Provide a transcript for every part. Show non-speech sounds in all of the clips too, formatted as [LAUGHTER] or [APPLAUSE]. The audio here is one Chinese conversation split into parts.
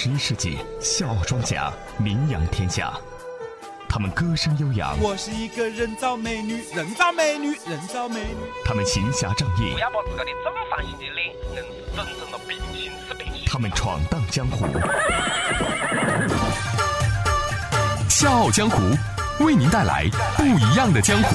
十一世纪，笑傲庄稼名扬天下。他们歌声悠扬，我是一个人造美女，人造美女，人造美女。他们行侠仗义不，要把自个的正方形的脸硬是整成了平行四平行。他们闯荡江湖。笑傲江湖，为您带来不一样的江湖。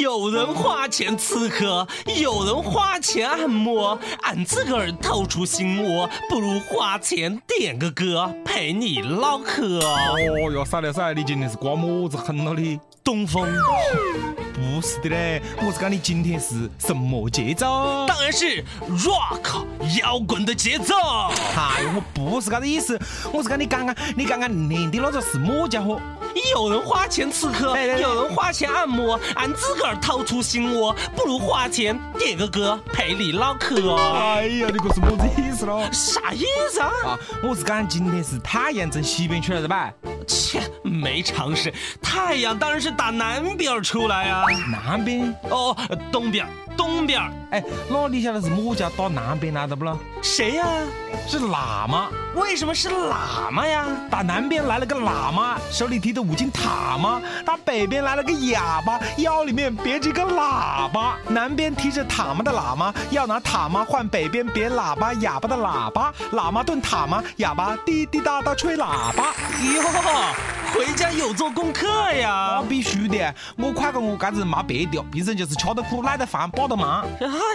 有人花钱吃喝，有人花钱按摩，俺自个儿掏出心窝，不如花钱点个歌陪你唠嗑。哦哟，赛了赛，你今天是刮么子狠了你？东风，不是的嘞，我是讲你今天是什么节奏？当然是 rock 摇滚的节奏。哎呦，我不是这个意思，我是讲你刚刚你刚刚念的那个是么家伙？有人花钱吃喝，有人花钱按摩，俺自个儿掏出心窝，不如花钱点个歌陪你唠嗑。哎呀，你这是么子意思咯？啥意思啊？啊，我是讲今天是太阳从西边出来的吧？切，没常识。太阳当然是打南边出来啊。南边？哦，东边儿，东边儿。哎，那你晓得是么家打南边来的不咯？谁呀、是喇嘛，为什么是喇嘛呀？打南边来了个喇嘛，手里提着五斤塔嘛；打北边来了个哑巴，腰里面别着个喇叭。南边提着塔嘛的喇嘛要拿塔嘛换北边别喇叭哑巴的喇叭，喇嘛炖塔嘛，哑巴滴滴答答吹喇叭。哟，回家有做功课那呀。必须的，我夸过我嘎子没别的，平时就是吃得苦、耐得烦、帮得忙。啊，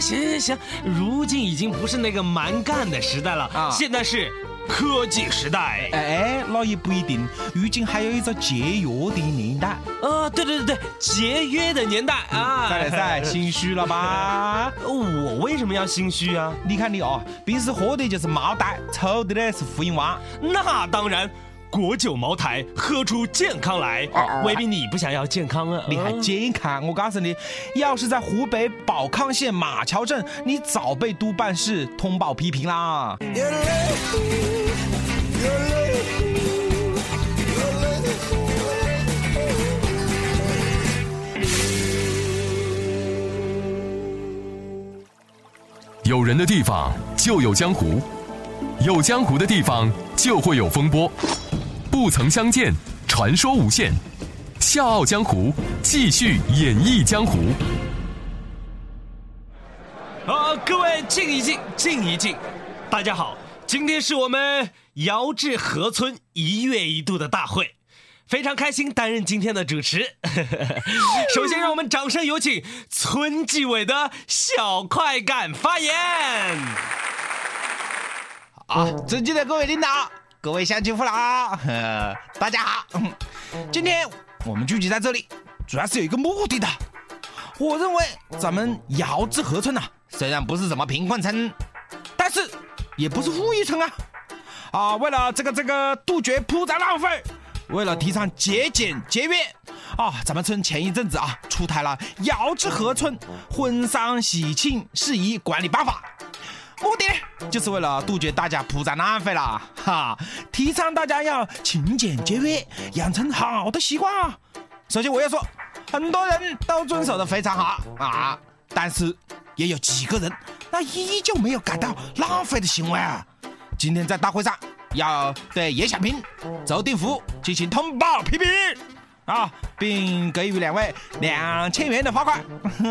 行行行，如今已经不是那个蛮干的时代了，啊现在是科技时代。哎，那也不一定，如今还有一个节约的年代。呃，对对对对，节约的年代啊！再来赛，心虚了吧？我为什么要心虚啊？你看你哦，平时喝的就是茅台，抽的呢是福音王。那当然，国酒茅台，喝出健康来。未必你不想要健康啊？你还嗯健康？我告诉你，要是在湖北保康县马桥镇，你早被督办室通报批评啦。有人的地方就有江湖，有江湖的地方就会有风波。不曾相见，传说无限。笑傲江湖，继续演绎江湖。好，各位静一静，静一静。大家好，今天是我们姚志河村一月一度的大会，非常开心担任今天的主持。[LAUGHS] 首先，让我们掌声有请村纪委的小快感发言。啊，尊敬的各位领导，各位乡亲父老，呃，大家好。今天我们聚集在这里，主要是有一个目的的。我认为咱们遥至河村呐、虽然不是什么贫困村，但是也不是富裕村啊。啊，为了这个这个杜绝铺张浪费，为了提倡节俭节约，啊，咱们村前一阵子啊出台了《遥至河村婚丧喜庆事宜管理办法》。目的，就是为了杜绝大家铺张浪费啦，哈，提倡大家要勤俭节约，养成好的习惯啊。首先我要说，很多人都遵守的非常好啊，但是也有几个人那依旧没有改到浪费的行为啊。今天在大会上要对叶小平、周定福进行通报批评。啊，并给予两位两千元的罚款。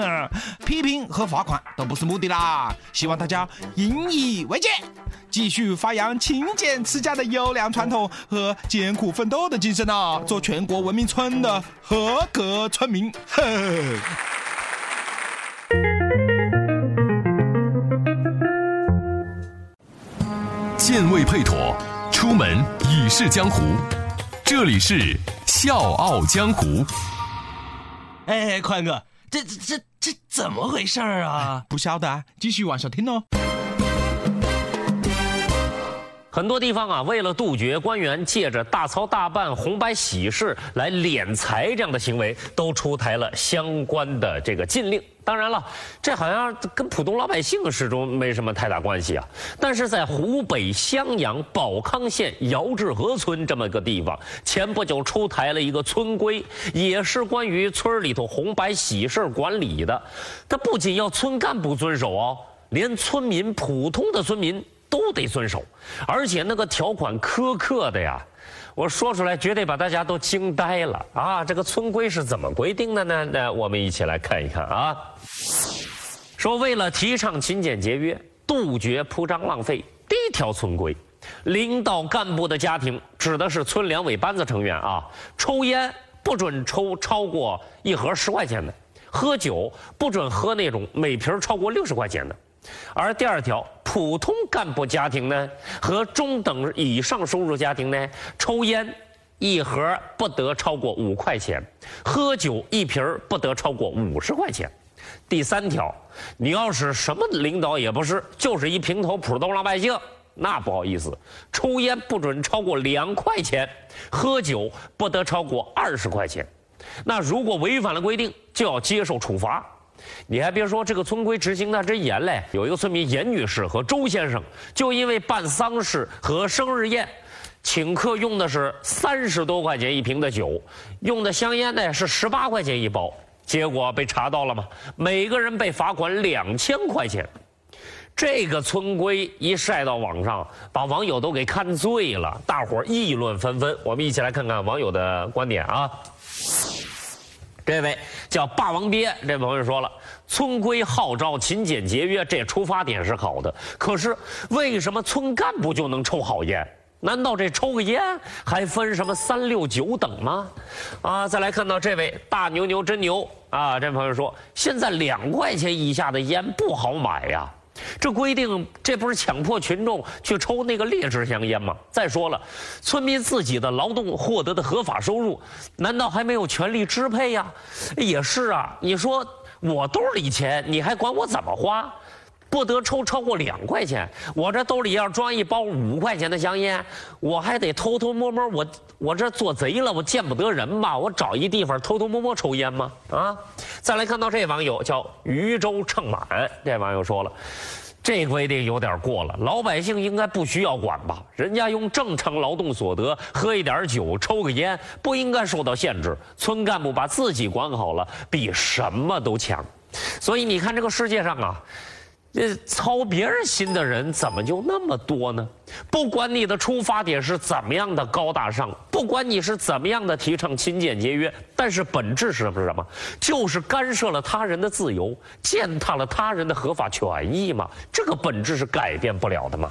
[LAUGHS] 批评和罚款都不是目的啦，希望大家引以为戒，继续发扬勤俭持家的优良传统和艰苦奋斗的精神啊，做全国文明村的合格村民。呵剑未配妥，出门已是江湖。这里是《笑傲江湖》。哎，宽哥，这这这这怎么回事儿啊？不晓得啊，继续往下听哦。很多地方啊，为了杜绝官员借着大操大办、红白喜事来敛财这样的行为，都出台了相关的这个禁令。当然了，这好像跟普通老百姓始终没什么太大关系啊。但是在湖北襄阳保康县姚志河村这么个地方，前不久出台了一个村规，也是关于村里头红白喜事管理的。它不仅要村干部遵守哦，连村民普通的村民。都得遵守，而且那个条款苛刻的呀，我说出来绝对把大家都惊呆了啊！这个村规是怎么规定的呢？那我们一起来看一看啊。说为了提倡勤俭节约，杜绝铺张浪费，第一条村规：领导干部的家庭指的是村两委班子成员啊，抽烟不准抽超过一盒十块钱的，喝酒不准喝那种每瓶超过六十块钱的。而第二条，普通干部家庭呢和中等以上收入家庭呢，抽烟一盒不得超过五块钱，喝酒一瓶不得超过五十块钱。第三条，你要是什么领导也不是，就是一平头普通老百姓，那不好意思，抽烟不准超过两块钱，喝酒不得超过二十块钱。那如果违反了规定，就要接受处罚。你还别说，这个村规执行的真严嘞！有一个村民严女士和周先生，就因为办丧事和生日宴，请客用的是三十多块钱一瓶的酒，用的香烟呢是十八块钱一包，结果被查到了嘛，每个人被罚款两千块钱。这个村规一晒到网上，把网友都给看醉了，大伙议论纷纷。我们一起来看看网友的观点啊。这位叫霸王鳖，这朋友说了，村规号召勤俭节约，这出发点是好的。可是为什么村干部就能抽好烟？难道这抽个烟还分什么三六九等吗？啊，再来看到这位大牛牛真牛啊，这朋友说，现在两块钱以下的烟不好买呀。这规定，这不是强迫群众去抽那个劣质香烟吗？再说了，村民自己的劳动获得的合法收入，难道还没有权利支配呀？也是啊，你说我兜里钱，你还管我怎么花？不得抽超过两块钱。我这兜里要装一包五块钱的香烟，我还得偷偷摸摸，我我这做贼了，我见不得人吧？我找一地方偷偷摸摸抽烟吗？啊！再来看到这网友叫渔舟盛满，这网友说了，这规定有点过了，老百姓应该不需要管吧？人家用正常劳动所得喝一点酒，抽个烟，不应该受到限制。村干部把自己管好了，比什么都强。所以你看，这个世界上啊。那操别人心的人怎么就那么多呢？不管你的出发点是怎么样的高大上，不管你是怎么样的提倡勤俭节约，但是本质是什么？就是干涉了他人的自由，践踏了他人的合法权益嘛。这个本质是改变不了的嘛。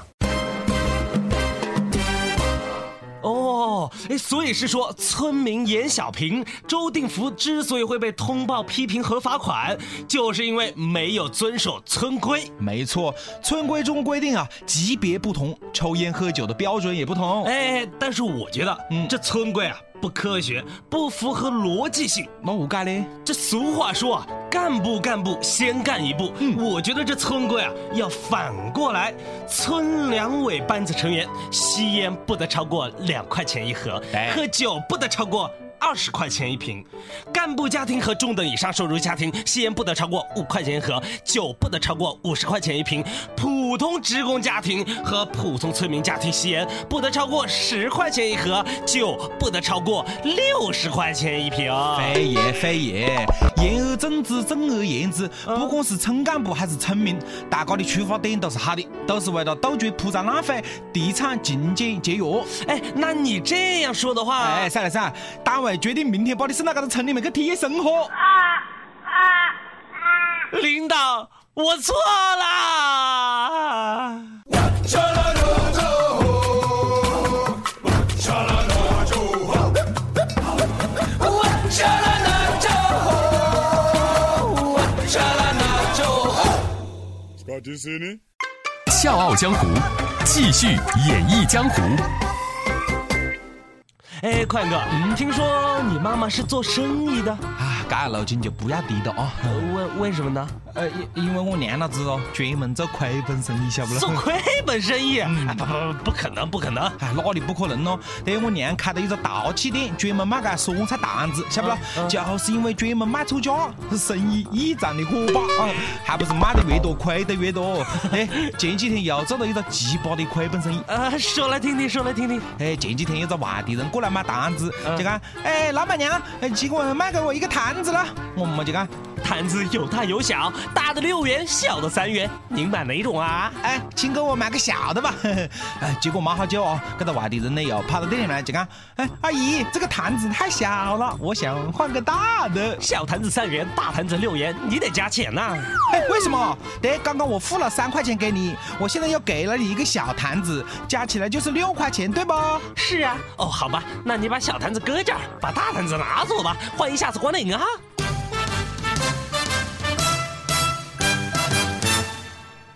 哎，所以是说，村民严小平、周定福之所以会被通报批评和罚款，就是因为没有遵守村规。没错，村规中规定啊，级别不同，抽烟喝酒的标准也不同。哎，但是我觉得，嗯，这村规啊。不科学，不符合逻辑性。那我干嘞？这俗话说啊，干部干部先干一步。嗯，我觉得这村规啊要反过来，村两委班子成员吸烟不得超过两块钱一盒，喝酒不得超过。二十块钱一瓶，干部家庭和中等以上收入家庭吸烟不得超过五块钱一盒，酒不得超过五十块钱一瓶。普普通职工家庭和普通村民家庭吸烟不得超过十块钱一盒，酒不得超过六十块钱一瓶。非也非也，言而总之，总而言之，不管是村干部还是村民，大家的出发点都是好的，都是为了杜绝铺张浪费、提倡勤俭节约。哎，那你这样说的话，哎，算了算了，单位决定明天把你送到这个城里面去体验生活。领导，我错了。笑傲江湖，继续演绎江湖。哎，快哥，听说你妈妈是做生意的，这路径就不要提了啊。呃为为什么呢？呃，因因为我娘老子哦，专门做亏本生意，晓不咯？做亏本生意？哎，不不不可能，不可能！哎，哪里不可能咯？对我娘开的一个陶器店，专门卖个酸菜坛子，晓不咯？就是因为专门卖错价，生意异常的火爆啊，还不是卖的越多亏的越多。[LAUGHS] 哎，前几天又做了一个奇葩的亏本生意。呃，说来听听，说来听听。哎，前几天有个外地人过来买坛子，就讲，哎，老板娘，哎，请我卖给我一个坛子了。我们就讲，坛子有大有小，大的六元，小的三元，您买哪种啊？哎，请给我买个小的吧。[LAUGHS] 哎，结果没好久哦，这个外地人呢又跑到店里来，就讲，哎，阿姨，这个坛子太小了，我想换个大的。小坛子三元，大坛子六元，你得加钱呐、哎，为什么？对，刚刚我付了三块钱给你，我现在又给了你一个小坛子，加起来就是六块钱，对吧？是啊，哦，好吧，那你把小坛子搁这儿，把大坛子拿走吧，换一下子关领啊。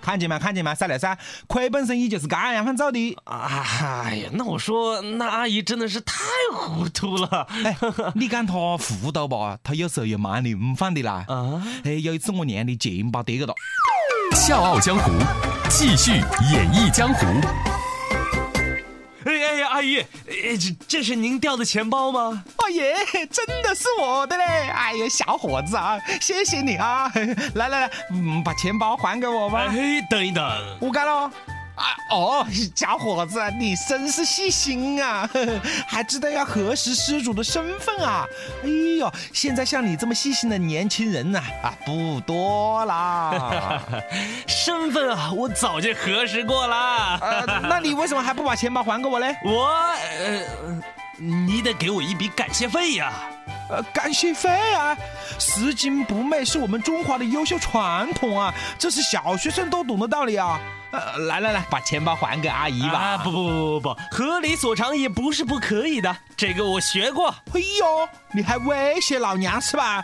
看见没？看见没？三来噻，亏本生意就是这样样做的。哎呀，那我说那阿姨真的是太糊涂了。哎，你讲她糊涂吧，她有时候又蛮灵放的啦。啊，哎，有一次我娘的钱包跌个了，笑傲江湖，继续演绎江湖。阿姨，哎这这是您掉的钱包吗？哦耶，真的是我的嘞！哎呀，小伙子啊，谢谢你啊！[LAUGHS] 来来来，嗯，把钱包还给我吧。哎，等一等，我干了。啊哦，[LAUGHS] 小伙子，你真是细心啊，呵 [LAUGHS] 呵还知道要核实失主的身份啊！哎呦，现在像你这么细心的年轻人呐、啊，不多啦。[LAUGHS] 身份啊，我早就核实过啦。呃，那你为什么还不把钱包还给我嘞？我呃，你得给我一笔感谢费呀。呃，感谢费啊！拾金不昧是我们中华的优秀传统啊，这是小学生都懂的道理啊。呃，来来来，把钱包还给阿姨吧。啊，不不不不不，合理所偿也不是不可以的，这个我学过。哎呦，你还威胁老娘是吧？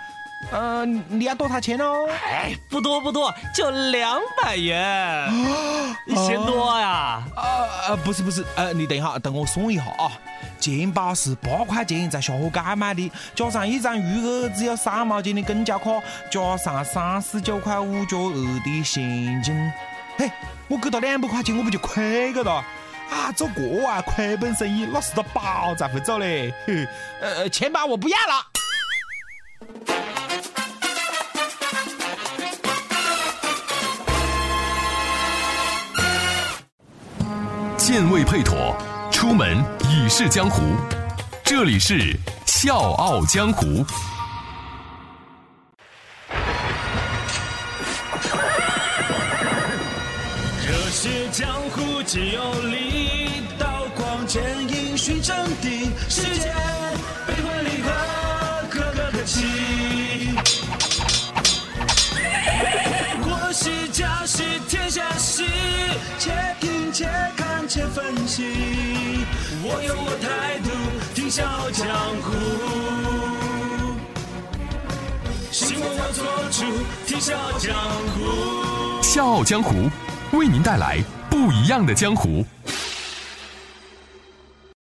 呃，你要多少钱哦？哎，不多不多，就两百元，嫌多呀？呃呃，不是不是，呃，你等一下，等我算一下啊。钱包是八块钱在下河街买的，加上一张余额只有三毛钱的公交卡，加上三十九块五角二的现金，嘿，我给他两百块钱，我不就亏个了？啊，做这啊亏本生意，那是个宝才会做嘞。嘿呃，钱包我不要了。剑未配妥，出门已是江湖。这里是笑傲江湖。只有力，刀光剑影寻真谛，世间悲欢离合，可歌可泣。国是家事天下事，且听且看且分析。我有我态度，听笑傲江湖。希望我做主听笑傲江湖。笑傲江湖为您带来不一样的江湖。